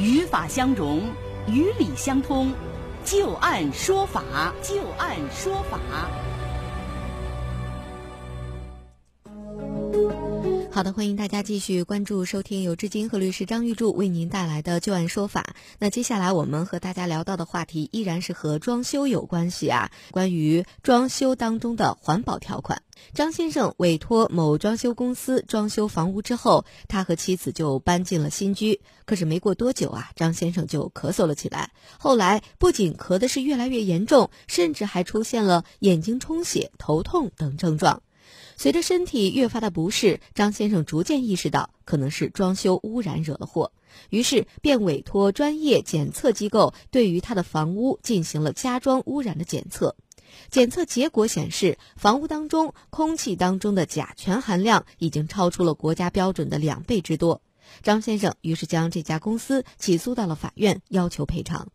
与法相融，与理相通，就案说法，就案说法。好的，欢迎大家继续关注收听由志金和律师张玉柱为您带来的旧案说法。那接下来我们和大家聊到的话题依然是和装修有关系啊，关于装修当中的环保条款。张先生委托某装修公司装修房屋之后，他和妻子就搬进了新居。可是没过多久啊，张先生就咳嗽了起来。后来不仅咳的是越来越严重，甚至还出现了眼睛充血、头痛等症状。随着身体越发的不适，张先生逐渐意识到可能是装修污染惹了祸，于是便委托专业检测机构对于他的房屋进行了家装污染的检测。检测结果显示，房屋当中空气当中的甲醛含量已经超出了国家标准的两倍之多。张先生于是将这家公司起诉到了法院，要求赔偿。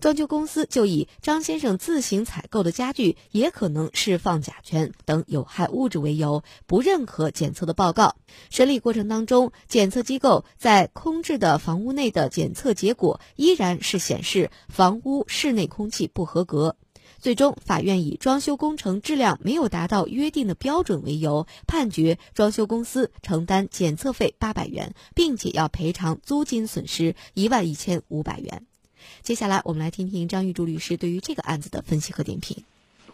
装修公司就以张先生自行采购的家具也可能释放甲醛等有害物质为由，不认可检测的报告。审理过程当中，检测机构在空置的房屋内的检测结果依然是显示房屋室内空气不合格。最终，法院以装修工程质量没有达到约定的标准为由，判决装修公司承担检测费八百元，并且要赔偿租金损失一万一千五百元。接下来，我们来听听张玉柱律师对于这个案子的分析和点评。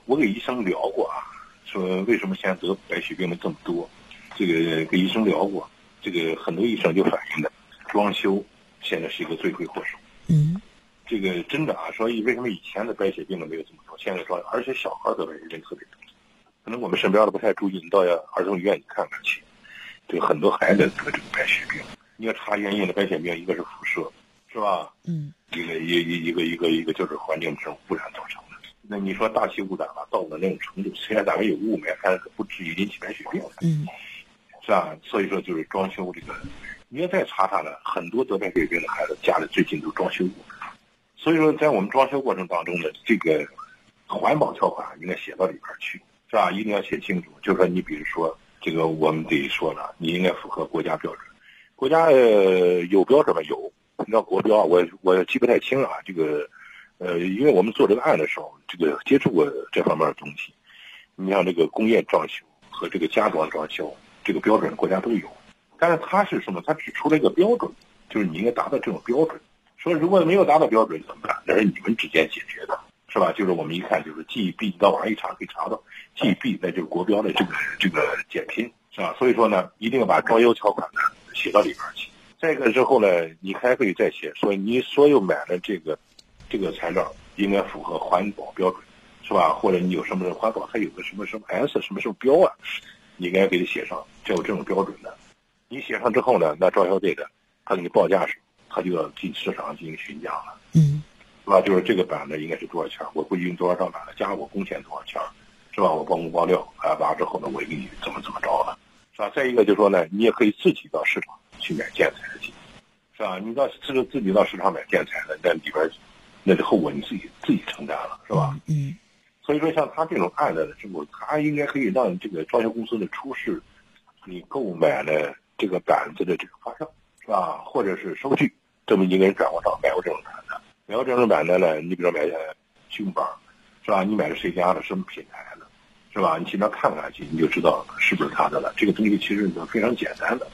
我给医生聊过啊，说为什么现在得白血病的这么多？这个跟医生聊过，这个很多医生就反映的，装修现在是一个罪魁祸首。嗯。这个真的啊，所以为什么以前的白血病的没有这么多？现在说，而且小孩得白血病特别多，可能我们身边的不太注意。你到儿童医院去看看去，这个很多孩子得这个白血病。你要查原因的白血病，一个是辐射，是吧？嗯。一个一一一个一个一个就是环境这种污染造成的。那你说大气污染吧，到了那种程度，虽然咱们有雾霾，但是不至于引起白血病。嗯。是吧？所以说就是装修这个，你要再查查呢，很多得白血病的孩子家里最近都装修过。所以说，在我们装修过程当中呢，这个环保条款应该写到里边去，是吧？一定要写清楚。就说你比如说，这个我们得说了，你应该符合国家标准。国家呃有标准吗？有，你知道国标，我我记不太清啊。这个呃，因为我们做这个案的时候，这个接触过这方面的东西。你像这个工业装修和这个家装装修，这个标准国家都有。但是它是什么？它只出了一个标准，就是你应该达到这种标准。说如果没有达到标准怎么办？那是你们之间解决的，是吧？就是我们一看就是 G B，到网上一查可以查到 G B，那就是国标的这个这个简拼，是吧？所以说呢，一定要把装修条款呢写到里边去。再一个之后呢，你还可以再写说你所有买的这个这个材料应该符合环保标准，是吧？或者你有什么环保，它有个什么什么 S 什么什么标啊，你应该给它写上，就有这种标准的。你写上之后呢，那装修队的他给你报价时。他就要进市场进行询价了，嗯，是吧？就是这个板子应该是多少钱？我估计用多少张板子，加上我工钱多少钱，是吧？我包工包料，啊，完之后呢，我给你怎么怎么着了，是吧？再一个就是说呢，你也可以自己到市场去买建材去，是吧？你到自自己到市场买建材的，那里边那后果你自己自己承担了，是吧？嗯。所以说，像他这种案子的时候，他应该可以让这个装修公司的出示你购买了这个板子的这个发票，是吧？或者是收据。证明你给人转过账买过这种板子，买过这种板子呢？你比如说买新板，是吧？你买的谁家的，什么品牌的，是吧？你去那看看去，你就知道是不是他的了。这个东西其实是非常简单的，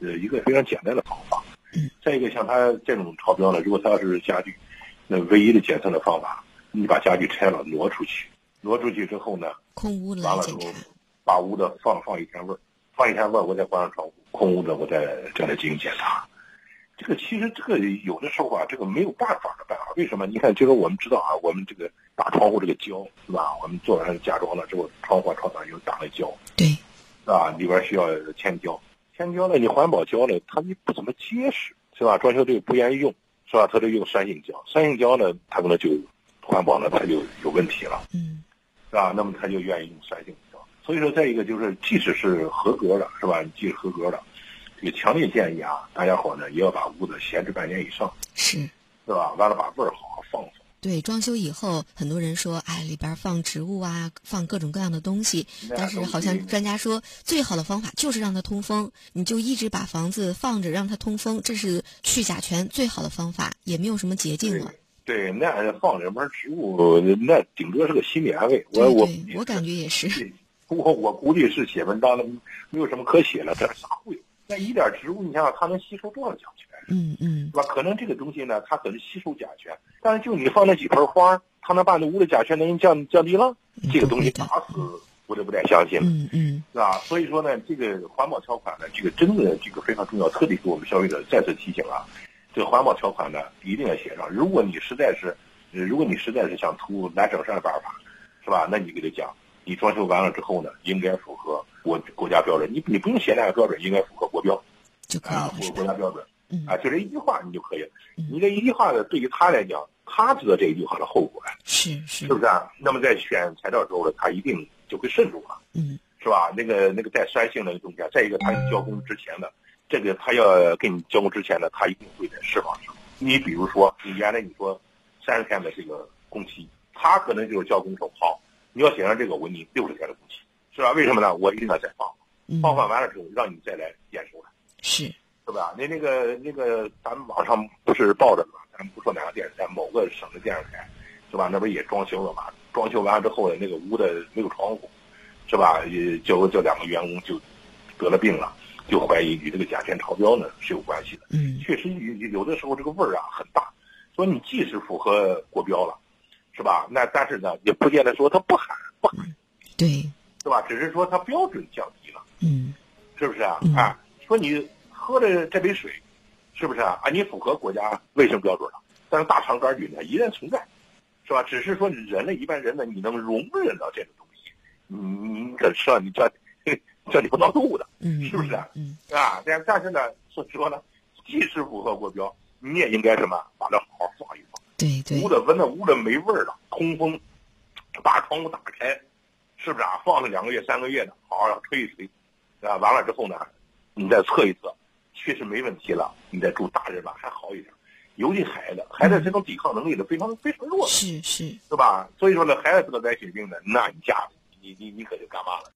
呃，一个非常简单的方法。再一个，像它这种超标呢，如果它要是家具，那唯一的检测的方法，你把家具拆了挪出去，挪出去之后呢，空屋完了之后，把屋子放放一天味儿，放一天味儿，我再关上窗户，空屋子我再再来进行检查。这个其实这个有的时候啊，这个没有办法的办法。为什么？你看，就是我们知道啊，我们这个打窗户这个胶是吧？我们做完家装了之后，窗户窗上又打了胶，对，是吧？里边需要铅胶，铅胶呢，你环保胶呢，它你不怎么结实，是吧？装修队不愿意用，是吧？他就用酸性胶，酸性胶呢，它可能就环保呢，它就有问题了，嗯，是吧？那么他就愿意用酸性胶。所以说，再一个就是，即使是合格的，是吧？即使合格的。这个强烈建议啊，大家伙呢也要把屋子闲置半年以上，是，是吧？完了把味儿好对，装修以后，很多人说，哎，里边放植物啊，放各种各样的东西。但是好像专家说，最好的方法就是让它通风。你就一直把房子放着，让它通风，这是去甲醛最好的方法，也没有什么捷径了。对，那放里边植物，那顶多是个心理安慰。我我我感觉也是。我我估计是写文章的，没有什么可写了，这啥会？那一点植物，你想想，它能吸收多少甲醛？嗯嗯，是吧？可能这个东西呢，它可能吸收甲醛，但是就你放那几盆花，它能把那屋的甲醛能降降低了？这个东西打死我都不太相信。嗯嗯，是吧？所以说呢，这个环保条款呢，这个真的这个非常重要，特别是我们消费者再次提醒啊，这个环保条款呢一定要写上。如果你实在是，如果你实在是想图难省事的办法，是吧？那你给他讲，你装修完了之后呢，应该符合国国家标准。你你不用写那个标准，应该符合国标，就可以了。符合国家标准。啊，就这一句话你就可以了。你这一句话呢，对于他来讲，他知道这一句话的后果呀，是是，是不是啊？那么在选材料时候呢，他一定就会慎重了，嗯，是吧？那个那个带酸性那个东西啊，再一个，他交工之前的这个，他要给你交工之前呢，他一定会在释放上。你比如说，你原来你说三十天的这个工期，他可能就是交工说好，你要写上这个，我给你六十天的工期，是吧？为什么呢？我一定要再放，放放完了之后，让你再来验收了，是。是吧？那那个那个，咱们网上不是报着吗？咱们不说哪个电视台，某个省的电视台，是吧？那不也装修了吗？装修完了之后呢，那个屋的没有窗户，是吧？也叫叫两个员工就得了病了，就怀疑与这个甲醛超标呢是有关系的。嗯，确实有有的时候这个味儿啊很大，说你即使符合国标了，是吧？那但是呢，也不见得说它不含不含，对，是吧？只是说它标准降低了，嗯，是不是啊？啊，说你。喝的这杯水，是不是啊？啊，你符合国家卫生标准了，但是大肠杆菌呢依然存在，是吧？只是说人类一般人呢，你能容忍到这种东西，你你可吃了你这这你不闹肚子，是不是啊？嗯啊，但但是呢，说说呢，即使符合国标，你也应该什么，把它好好放一放，对对，屋的闻的屋的没味儿了，通风，把窗户打开，是不是啊？放了两个月三个月的，好好吹一吹，啊，完了之后呢，你再测一测。确实没问题了，你再住大人吧还好一点，尤其孩子，孩子这种抵抗能力的非常非常弱，是是，是吧？所以说呢，孩子得白血病的，那你家你你你可就干嘛了？